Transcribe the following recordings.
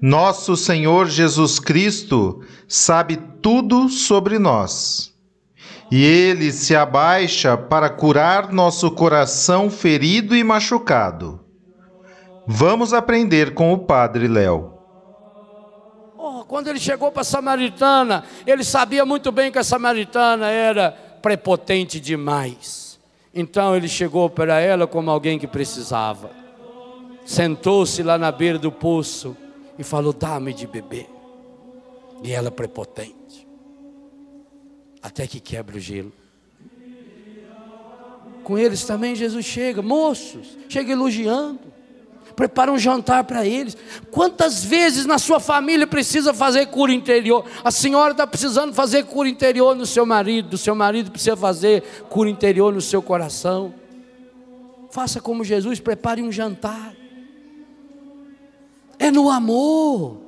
Nosso Senhor Jesus Cristo sabe tudo sobre nós. E ele se abaixa para curar nosso coração ferido e machucado. Vamos aprender com o Padre Léo. Oh, quando ele chegou para a samaritana, ele sabia muito bem que a samaritana era prepotente demais. Então ele chegou para ela como alguém que precisava. Sentou-se lá na beira do poço e falou: Dá-me de beber. E ela prepotente, até que quebra o gelo. Com eles também Jesus chega, moços, chega elogiando, prepara um jantar para eles. Quantas vezes na sua família precisa fazer cura interior? A senhora está precisando fazer cura interior no seu marido, o seu marido precisa fazer cura interior no seu coração. Faça como Jesus, prepare um jantar é no amor.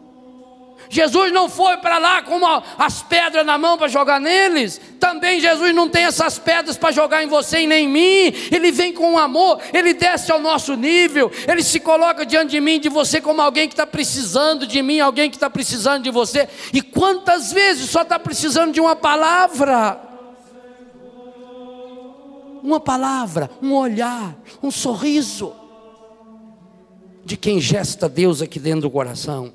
Jesus não foi para lá com as pedras na mão para jogar neles. Também Jesus não tem essas pedras para jogar em você e nem em mim. Ele vem com amor, ele desce ao nosso nível, ele se coloca diante de mim, de você, como alguém que está precisando de mim, alguém que está precisando de você. E quantas vezes só está precisando de uma palavra? Uma palavra, um olhar, um sorriso de quem gesta Deus aqui dentro do coração.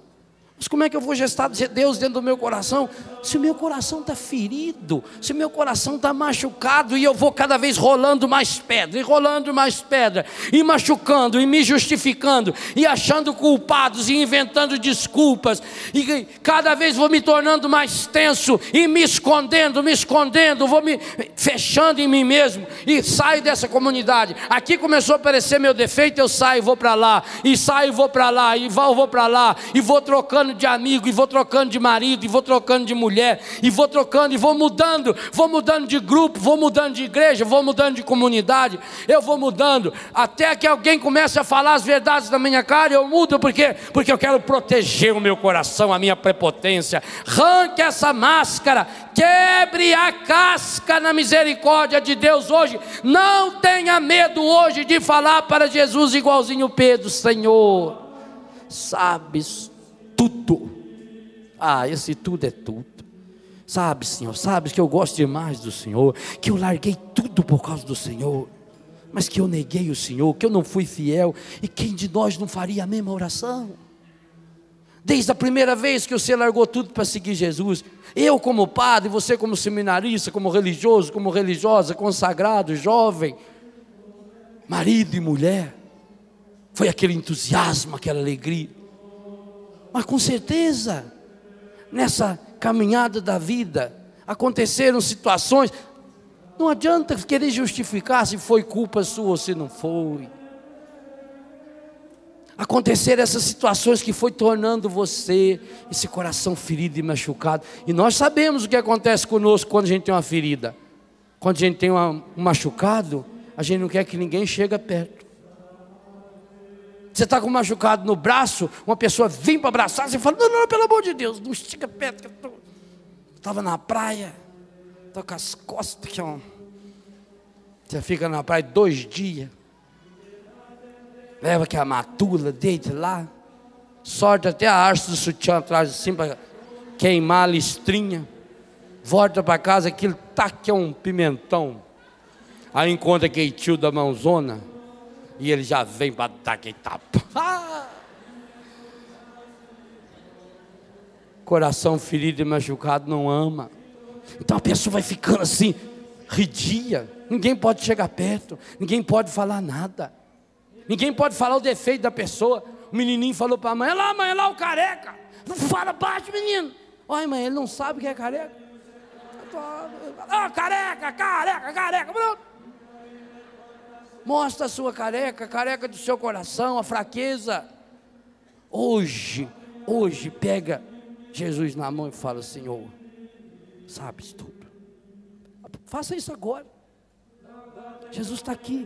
Mas como é que eu vou gestar Deus dentro do meu coração? Se o meu coração está ferido, se o meu coração está machucado e eu vou cada vez rolando mais pedra, e rolando mais pedra, e machucando, e me justificando, e achando culpados, e inventando desculpas, e cada vez vou me tornando mais tenso, e me escondendo, me escondendo, vou me fechando em mim mesmo, e saio dessa comunidade. Aqui começou a aparecer meu defeito, eu saio, vou para lá, e saio, vou para lá, e vou, vou para lá, e vou trocando trocando de amigo, e vou trocando de marido, e vou trocando de mulher, e vou trocando, e vou mudando, vou mudando de grupo, vou mudando de igreja, vou mudando de comunidade, eu vou mudando, até que alguém comece a falar as verdades da minha cara, eu mudo, porque Porque eu quero proteger o meu coração, a minha prepotência. Arranque essa máscara, quebre a casca na misericórdia de Deus hoje. Não tenha medo hoje de falar para Jesus igualzinho Pedro, Senhor. Sabes tudo. Ah, esse tudo é tudo. Sabe, Senhor, sabes que eu gosto demais do Senhor, que eu larguei tudo por causa do Senhor, mas que eu neguei o Senhor, que eu não fui fiel, e quem de nós não faria a mesma oração? Desde a primeira vez que você largou tudo para seguir Jesus, eu como padre, você como seminarista, como religioso, como religiosa, consagrado, jovem, marido e mulher, foi aquele entusiasmo, aquela alegria. Mas com certeza, nessa caminhada da vida, aconteceram situações. Não adianta querer justificar se foi culpa sua ou se não foi. Aconteceram essas situações que foi tornando você esse coração ferido e machucado. E nós sabemos o que acontece conosco quando a gente tem uma ferida. Quando a gente tem uma, um machucado, a gente não quer que ninguém chegue perto. Você está com um machucado no braço, uma pessoa vem para abraçar, você fala, não, não, pelo amor de Deus, não estica perto. Estava na praia, estou com as costas aqui, ó. Você fica na praia dois dias. Leva que a matula, deite lá. sorte até a haste do sutiã atrás assim para queimar a listrinha. Volta para casa, aquilo tá que é um pimentão. Aí encontra aquele tio da mãozona e ele já vem para dar aquele tapa. Coração ferido e machucado não ama. Então a pessoa vai ficando assim, ridia. Ninguém pode chegar perto, ninguém pode falar nada. Ninguém pode falar o defeito da pessoa. O menininho falou para a mãe: é lá, mãe, é lá o careca. Não fala baixo, menino. Olha, mãe, ele não sabe que é careca. Ah, careca, careca, careca. Pronto. Mostra a sua careca, careca do seu coração, a fraqueza. Hoje, hoje, pega Jesus na mão e fala: Senhor, sabes tudo. Faça isso agora. Jesus está aqui.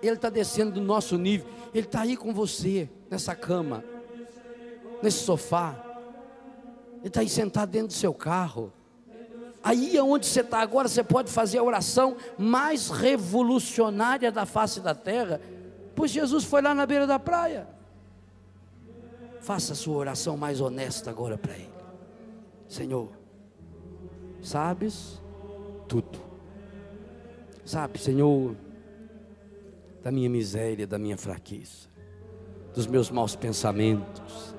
Ele está descendo do nosso nível. Ele está aí com você, nessa cama, nesse sofá. Ele está aí sentado dentro do seu carro. Aí onde você está agora, você pode fazer a oração mais revolucionária da face da terra, pois Jesus foi lá na beira da praia. Faça a sua oração mais honesta agora para Ele. Senhor, sabes tudo. Sabe, Senhor, da minha miséria, da minha fraqueza, dos meus maus pensamentos,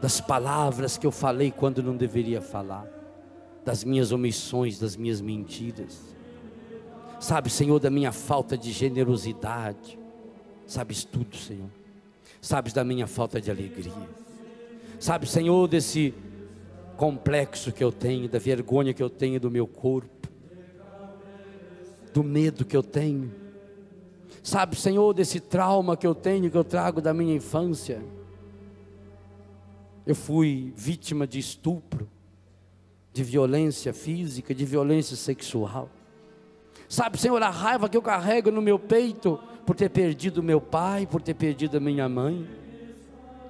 das palavras que eu falei quando não deveria falar, das minhas omissões, das minhas mentiras. Sabe, Senhor, da minha falta de generosidade. Sabes tudo, Senhor. Sabes da minha falta de alegria. Sabe, Senhor, desse complexo que eu tenho, da vergonha que eu tenho do meu corpo, do medo que eu tenho Sabe, Senhor, desse trauma que eu tenho, que eu trago da minha infância. Eu fui vítima de estupro, de violência física, de violência sexual. Sabe, Senhor, a raiva que eu carrego no meu peito por ter perdido meu pai, por ter perdido a minha mãe,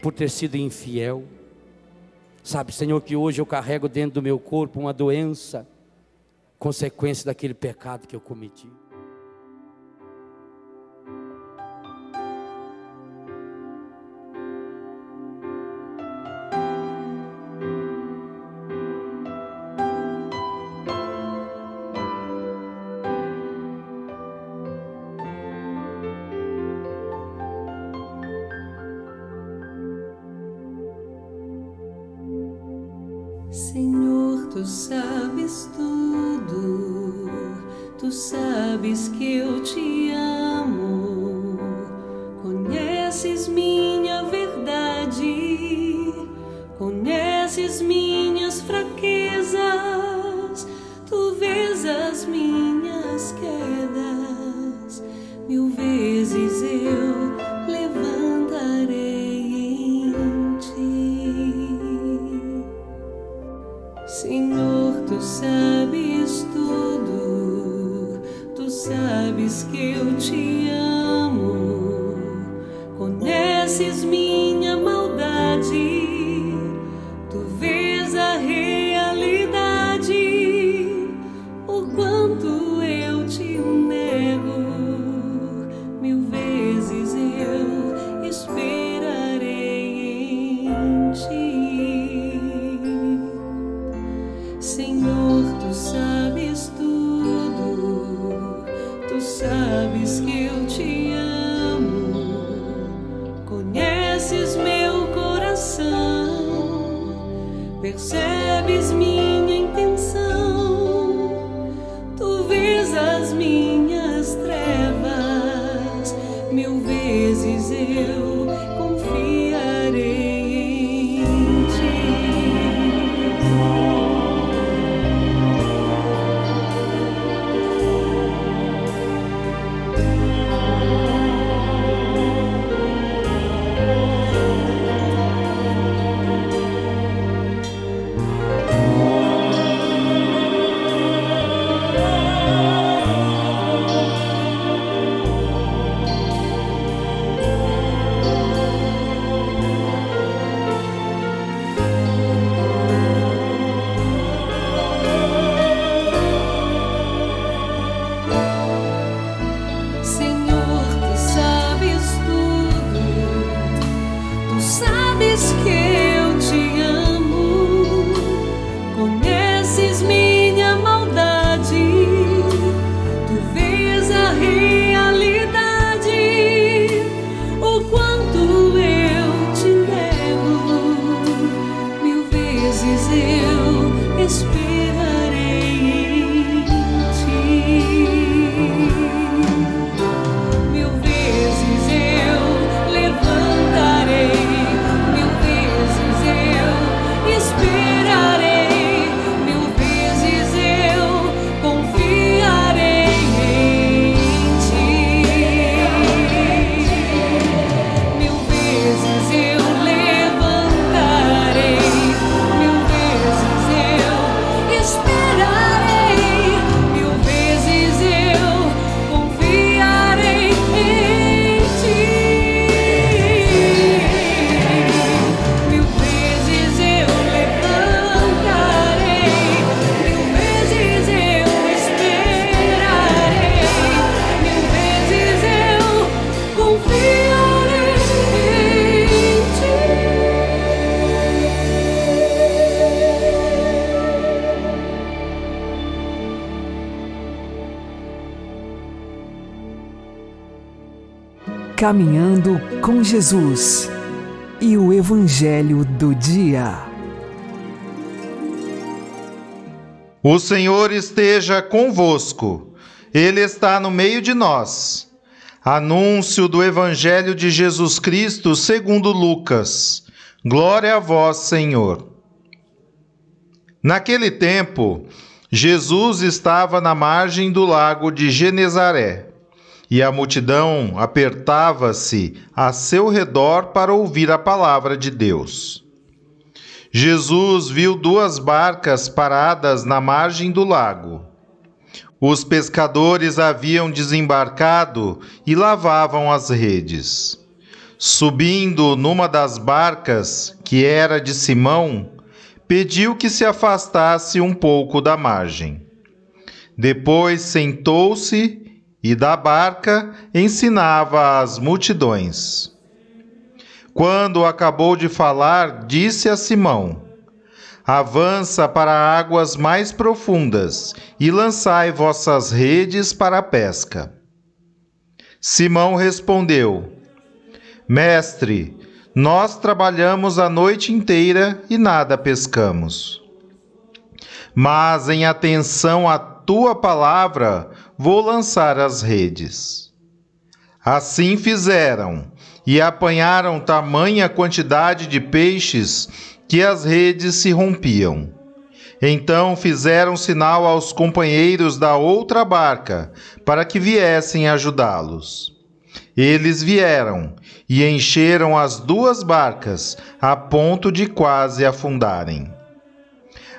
por ter sido infiel. Sabe, Senhor, que hoje eu carrego dentro do meu corpo uma doença, consequência daquele pecado que eu cometi. Senhor, tu sabes tudo, tu sabes que eu te amo. Percebes-me? Caminhando com Jesus e o Evangelho do Dia. O Senhor esteja convosco, Ele está no meio de nós. Anúncio do Evangelho de Jesus Cristo segundo Lucas. Glória a vós, Senhor. Naquele tempo, Jesus estava na margem do lago de Genezaré e a multidão apertava-se a seu redor para ouvir a palavra de Deus. Jesus viu duas barcas paradas na margem do lago. Os pescadores haviam desembarcado e lavavam as redes. Subindo numa das barcas, que era de Simão, pediu que se afastasse um pouco da margem. Depois sentou-se e da barca ensinava as multidões. Quando acabou de falar, disse a Simão: Avança para águas mais profundas e lançai vossas redes para a pesca. Simão respondeu: Mestre, nós trabalhamos a noite inteira e nada pescamos. Mas em atenção à tua palavra, vou lançar as redes. Assim fizeram, e apanharam tamanha quantidade de peixes que as redes se rompiam. Então fizeram sinal aos companheiros da outra barca para que viessem ajudá-los. Eles vieram e encheram as duas barcas a ponto de quase afundarem.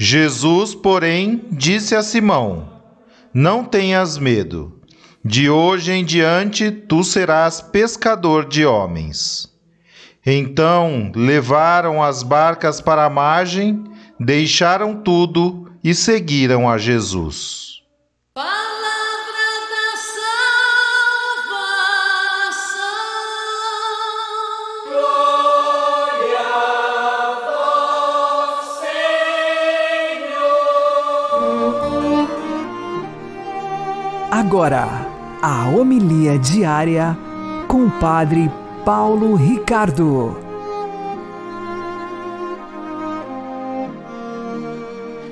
Jesus, porém, disse a Simão: Não tenhas medo. De hoje em diante tu serás pescador de homens. Então levaram as barcas para a margem, deixaram tudo e seguiram a Jesus. Agora, a homilia diária com o Padre Paulo Ricardo.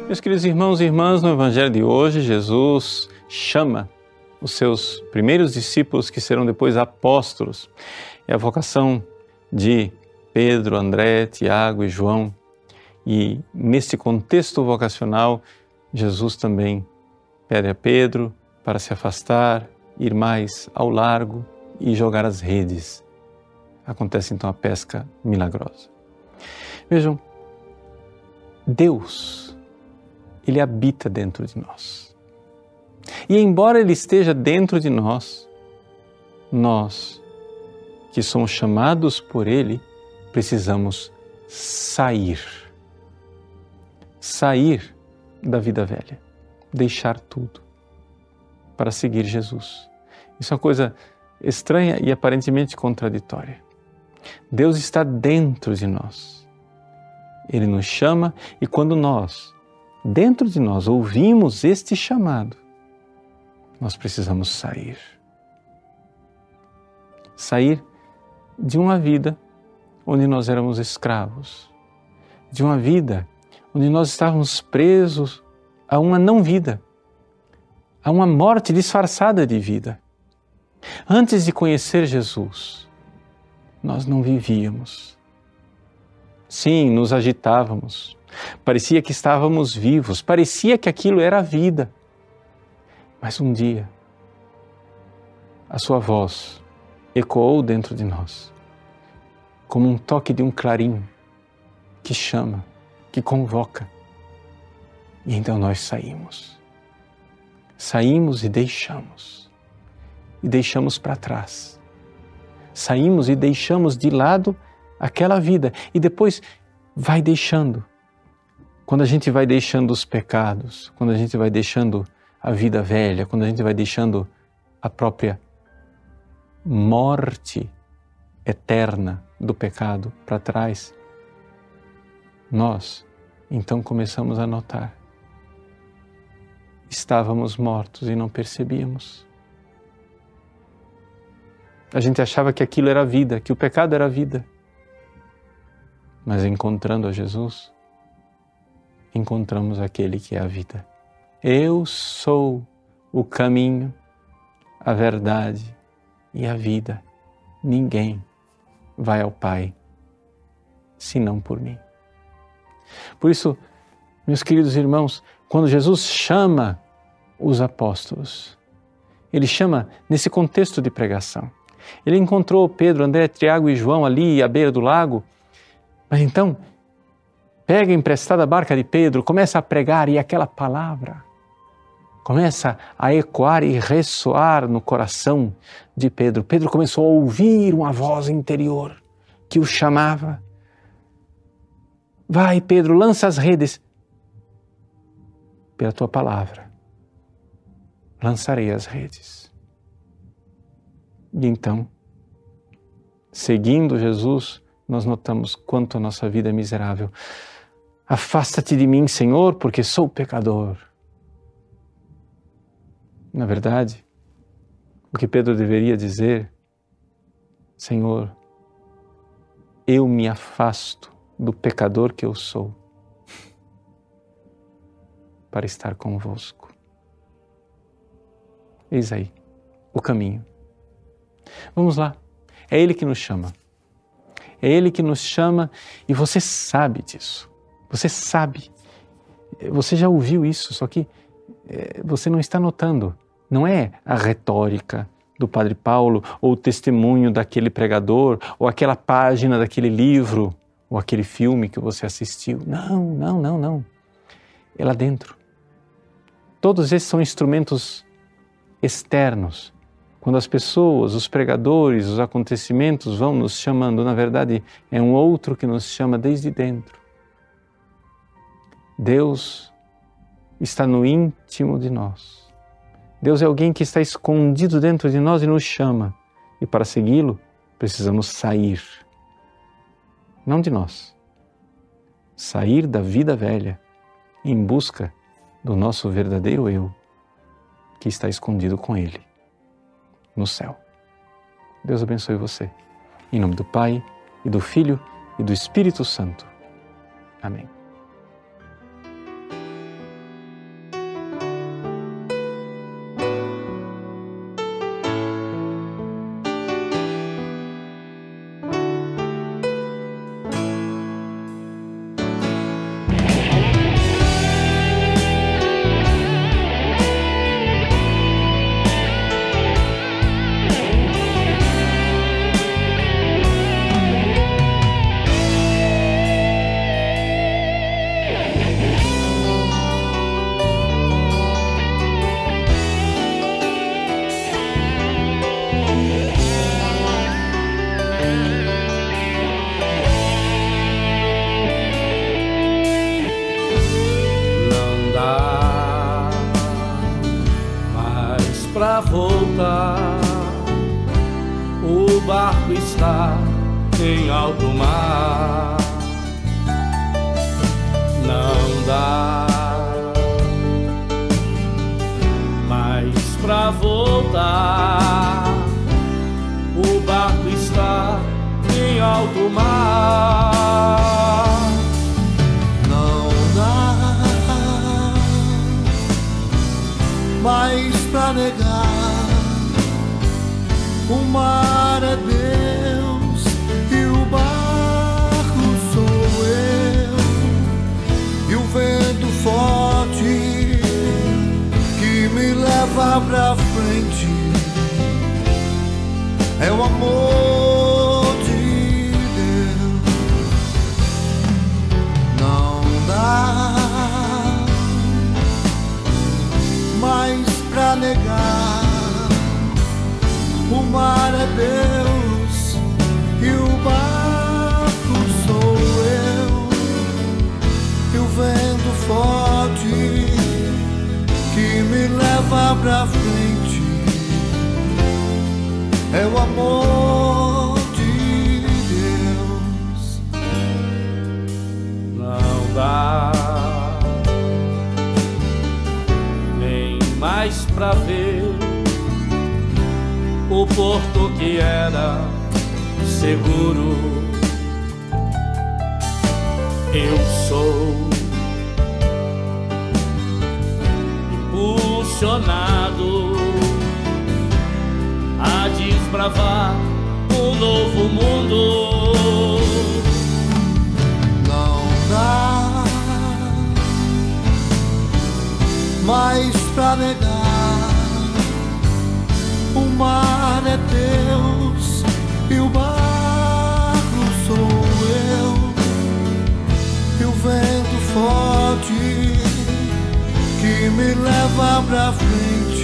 Meus queridos irmãos e irmãs, no Evangelho de hoje, Jesus chama os seus primeiros discípulos, que serão depois apóstolos. É a vocação de Pedro, André, Tiago e João. E neste contexto vocacional, Jesus também pede a Pedro, para se afastar, ir mais ao largo e jogar as redes. Acontece então a pesca milagrosa. Vejam, Deus, Ele habita dentro de nós. E embora Ele esteja dentro de nós, nós, que somos chamados por Ele, precisamos sair. Sair da vida velha, deixar tudo para seguir Jesus. Isso é uma coisa estranha e aparentemente contraditória. Deus está dentro de nós. Ele nos chama e quando nós, dentro de nós, ouvimos este chamado, nós precisamos sair. Sair de uma vida onde nós éramos escravos, de uma vida onde nós estávamos presos a uma não-vida a uma morte disfarçada de vida. Antes de conhecer Jesus, nós não vivíamos. Sim, nos agitávamos. Parecia que estávamos vivos, parecia que aquilo era a vida. Mas um dia, a sua voz ecoou dentro de nós, como um toque de um clarim que chama, que convoca. E então nós saímos saímos e deixamos. E deixamos para trás saímos e deixamos de lado aquela vida e depois vai deixando. Quando a gente vai deixando os pecados, quando a gente vai deixando a vida velha, quando a gente vai deixando a própria morte eterna do pecado para trás, nós então começamos a notar. Estávamos mortos e não percebíamos. A gente achava que aquilo era vida, que o pecado era vida. Mas encontrando a Jesus, encontramos aquele que é a vida. Eu sou o caminho, a verdade e a vida. Ninguém vai ao Pai senão por mim. Por isso, meus queridos irmãos, quando Jesus chama os apóstolos, ele chama nesse contexto de pregação. Ele encontrou Pedro, André, Tiago e João ali à beira do lago, mas então pega emprestada a barca de Pedro, começa a pregar e aquela palavra começa a ecoar e ressoar no coração de Pedro. Pedro começou a ouvir uma voz interior que o chamava. Vai, Pedro, lança as redes. Pela tua palavra, lançarei as redes. E então, seguindo Jesus, nós notamos quanto a nossa vida é miserável. Afasta-te de mim, Senhor, porque sou pecador. Na verdade, o que Pedro deveria dizer, Senhor, eu me afasto do pecador que eu sou para estar convosco. Eis aí o caminho. Vamos lá. É Ele que nos chama. É Ele que nos chama e você sabe disso. Você sabe. Você já ouviu isso, só que eh, você não está notando. Não é a retórica do Padre Paulo, ou o testemunho daquele pregador, ou aquela página daquele livro, ou aquele filme que você assistiu. Não, não, não, não. É lá dentro. Todos esses são instrumentos externos. Quando as pessoas, os pregadores, os acontecimentos vão nos chamando, na verdade, é um outro que nos chama desde dentro. Deus está no íntimo de nós. Deus é alguém que está escondido dentro de nós e nos chama. E para segui-lo, precisamos sair. Não de nós. Sair da vida velha em busca do nosso verdadeiro eu, que está escondido com Ele, no céu. Deus abençoe você. Em nome do Pai, e do Filho, e do Espírito Santo. Amém. Em alto mar. amor de Deus não dá mais pra negar. O mar é Deus e o barco sou eu e o vento forte que me leva pra é o amor de Deus. Não dá nem mais pra ver o porto que era seguro. Eu sou impulsionado desbravar um novo mundo. Não dá mais pra negar. O mar é Deus e o barco sou eu. E o vento forte que me leva pra frente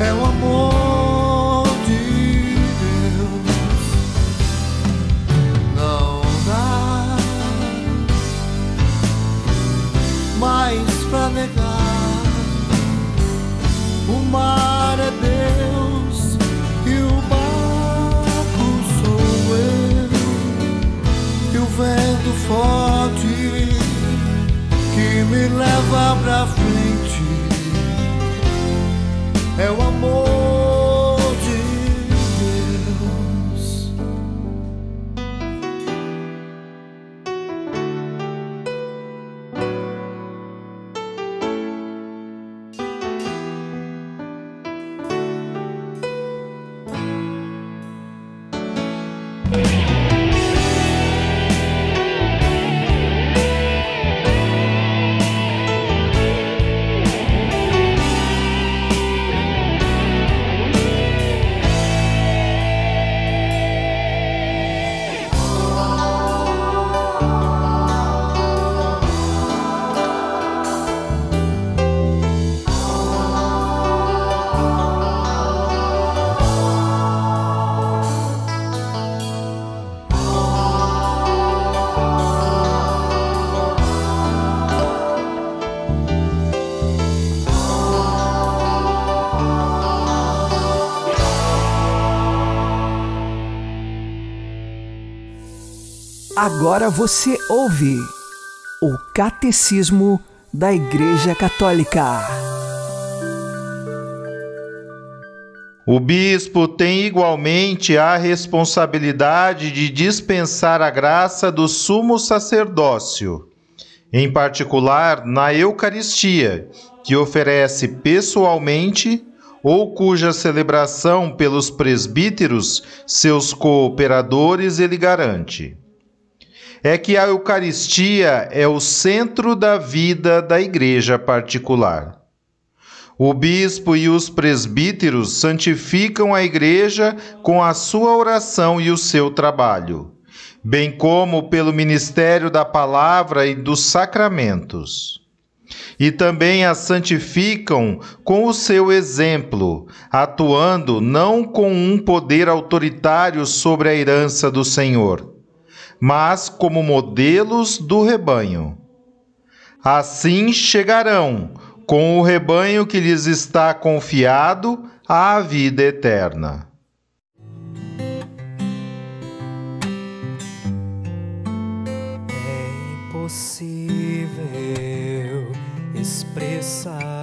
é o amor de Deus. Não dá mais pra negar. O mar é Deus e o barco sou eu. E o vento forte que me leva pra frente é o amor Agora você ouve o Catecismo da Igreja Católica. O bispo tem igualmente a responsabilidade de dispensar a graça do sumo sacerdócio, em particular na Eucaristia, que oferece pessoalmente ou cuja celebração pelos presbíteros, seus cooperadores, ele garante. É que a Eucaristia é o centro da vida da igreja particular. O bispo e os presbíteros santificam a igreja com a sua oração e o seu trabalho, bem como pelo ministério da palavra e dos sacramentos. E também a santificam com o seu exemplo, atuando não com um poder autoritário sobre a herança do Senhor, mas como modelos do rebanho. Assim chegarão, com o rebanho que lhes está confiado, à vida eterna. É impossível expressar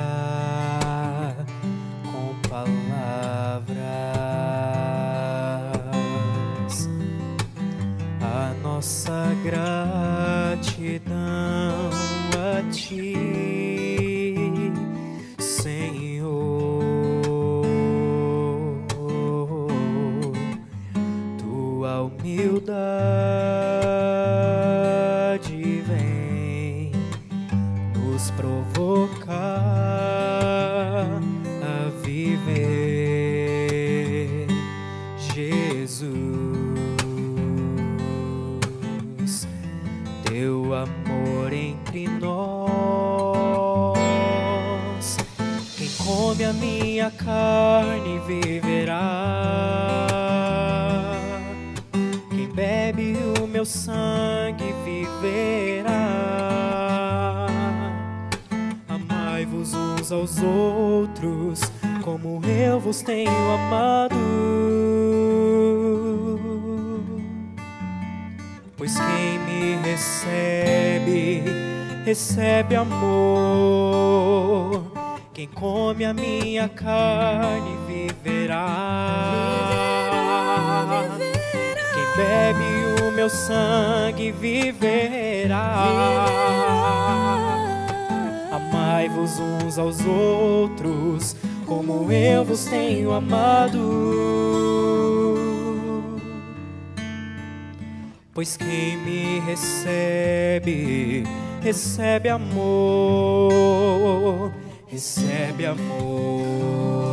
Quem come a minha carne viverá. Quem bebe o meu sangue viverá. Amai-vos uns aos outros, como eu vos tenho amado. Pois quem me recebe, recebe amor, recebe amor.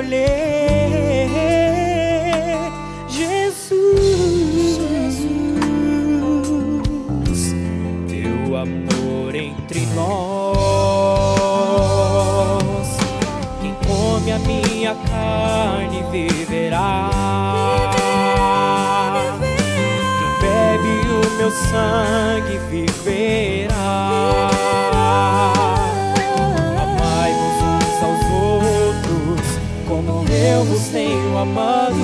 Acolher Jesus, teu amor entre nós. Quem come a minha carne viverá. Quem bebe o meu sangue viverá. Amado.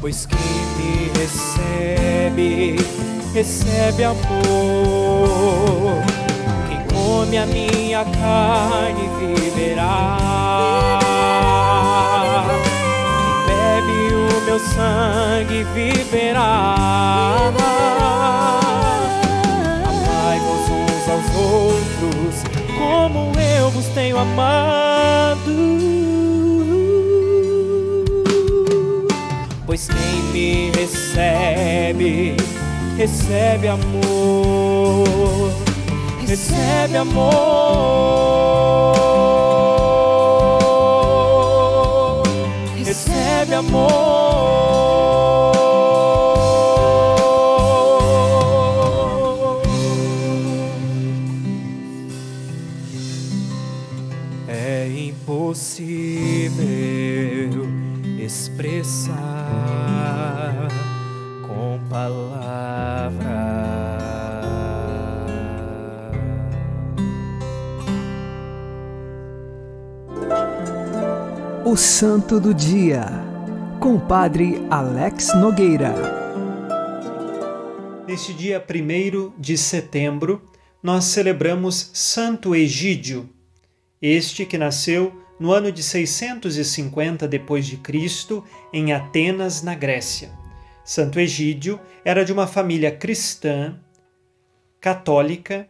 Pois quem me recebe, recebe amor. Quem come a minha carne viverá. Quem bebe o meu sangue viverá. Vos tenho amado. Pois quem me recebe, recebe amor, recebe amor, Santo do Dia, com o Padre Alex Nogueira. Neste dia 1 de setembro, nós celebramos Santo Egídio, este que nasceu no ano de 650 depois de Cristo em Atenas, na Grécia. Santo Egídio era de uma família cristã, católica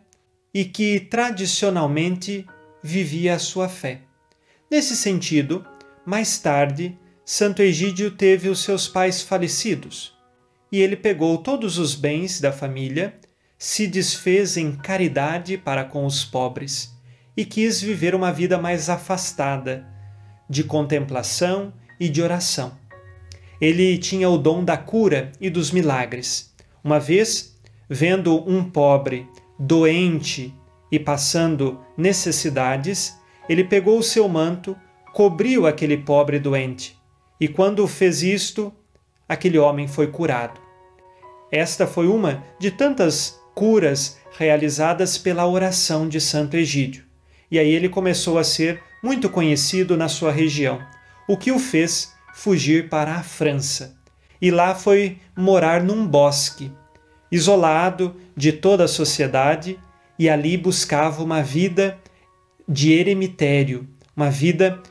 e que tradicionalmente vivia a sua fé. Nesse sentido, mais tarde, Santo Egídio teve os seus pais falecidos e ele pegou todos os bens da família, se desfez em caridade para com os pobres e quis viver uma vida mais afastada, de contemplação e de oração. Ele tinha o dom da cura e dos milagres. Uma vez, vendo um pobre doente e passando necessidades, ele pegou o seu manto, cobriu aquele pobre doente, e quando fez isto, aquele homem foi curado. Esta foi uma de tantas curas realizadas pela oração de Santo Egídio. E aí ele começou a ser muito conhecido na sua região, o que o fez fugir para a França. E lá foi morar num bosque, isolado de toda a sociedade, e ali buscava uma vida de eremitério, uma vida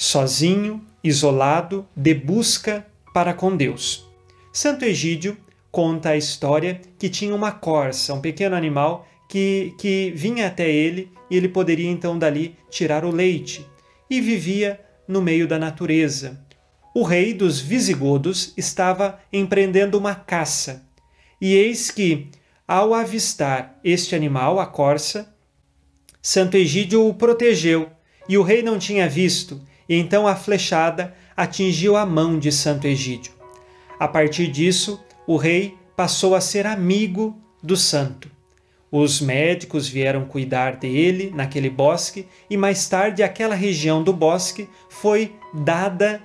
sozinho, isolado, de busca para com Deus. Santo Egídio conta a história que tinha uma corça, um pequeno animal que, que vinha até ele e ele poderia então dali tirar o leite e vivia no meio da natureza. O rei dos Visigodos estava empreendendo uma caça e eis que, ao avistar este animal, a corça, Santo Egídio o protegeu e o rei não tinha visto, e então a flechada atingiu a mão de Santo Egídio. A partir disso, o rei passou a ser amigo do santo. Os médicos vieram cuidar dele naquele bosque e mais tarde aquela região do bosque foi dada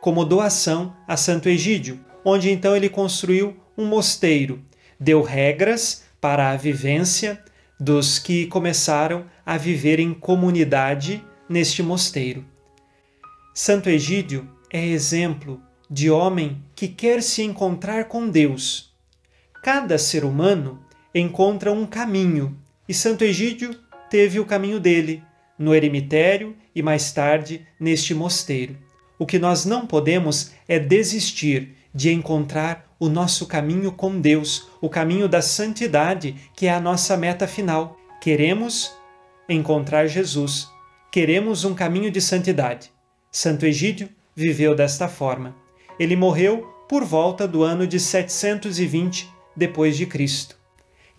como doação a Santo Egídio, onde então ele construiu um mosteiro, deu regras para a vivência dos que começaram a viver em comunidade neste mosteiro. Santo Egídio é exemplo de homem que quer se encontrar com Deus. Cada ser humano encontra um caminho e Santo Egídio teve o caminho dele no eremitério e mais tarde neste mosteiro. O que nós não podemos é desistir de encontrar o nosso caminho com Deus, o caminho da santidade, que é a nossa meta final. Queremos encontrar Jesus, queremos um caminho de santidade. Santo Egídio viveu desta forma. Ele morreu por volta do ano de 720 depois de Cristo.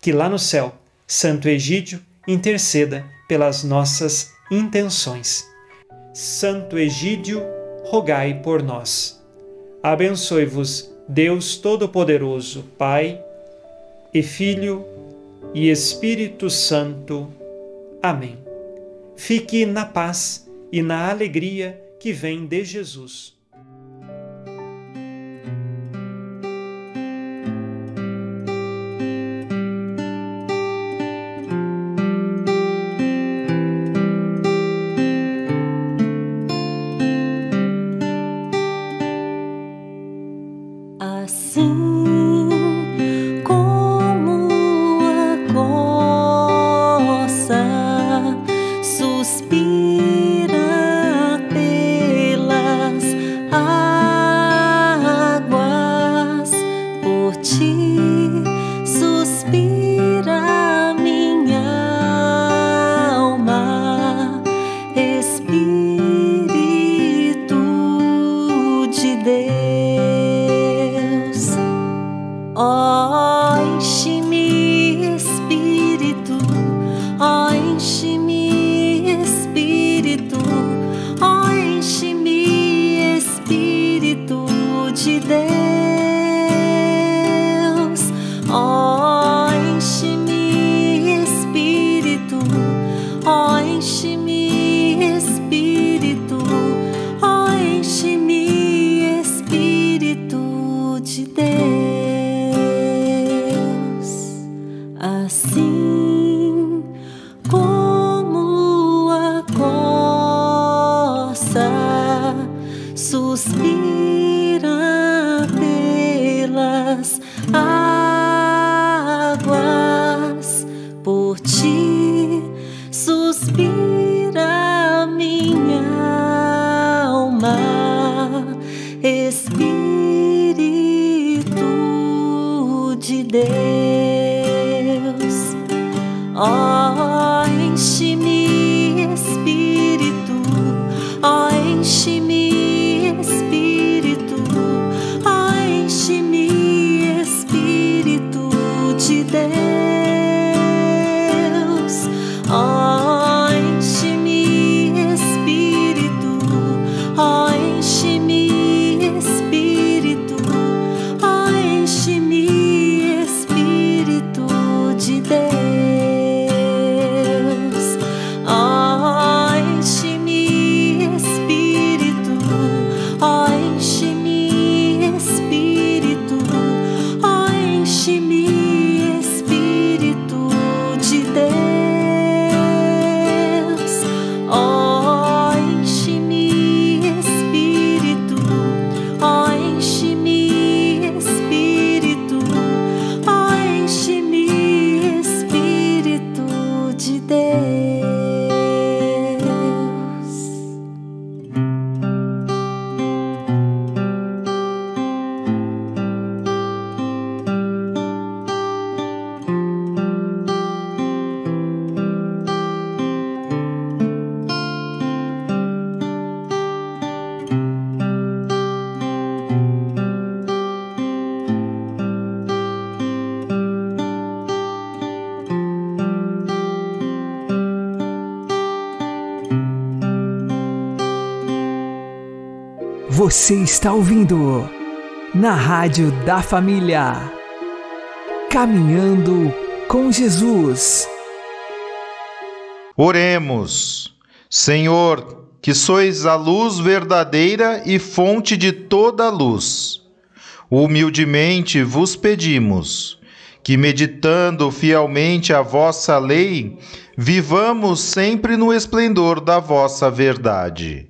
Que lá no céu, Santo Egídio interceda pelas nossas intenções. Santo Egídio, rogai por nós. Abençoe-vos Deus Todo-Poderoso, Pai e Filho e Espírito Santo. Amém. Fique na paz e na alegria que vem de Jesus. Você está ouvindo na Rádio da Família. Caminhando com Jesus. Oremos. Senhor, que sois a luz verdadeira e fonte de toda luz. Humildemente vos pedimos que, meditando fielmente a vossa lei, vivamos sempre no esplendor da vossa verdade.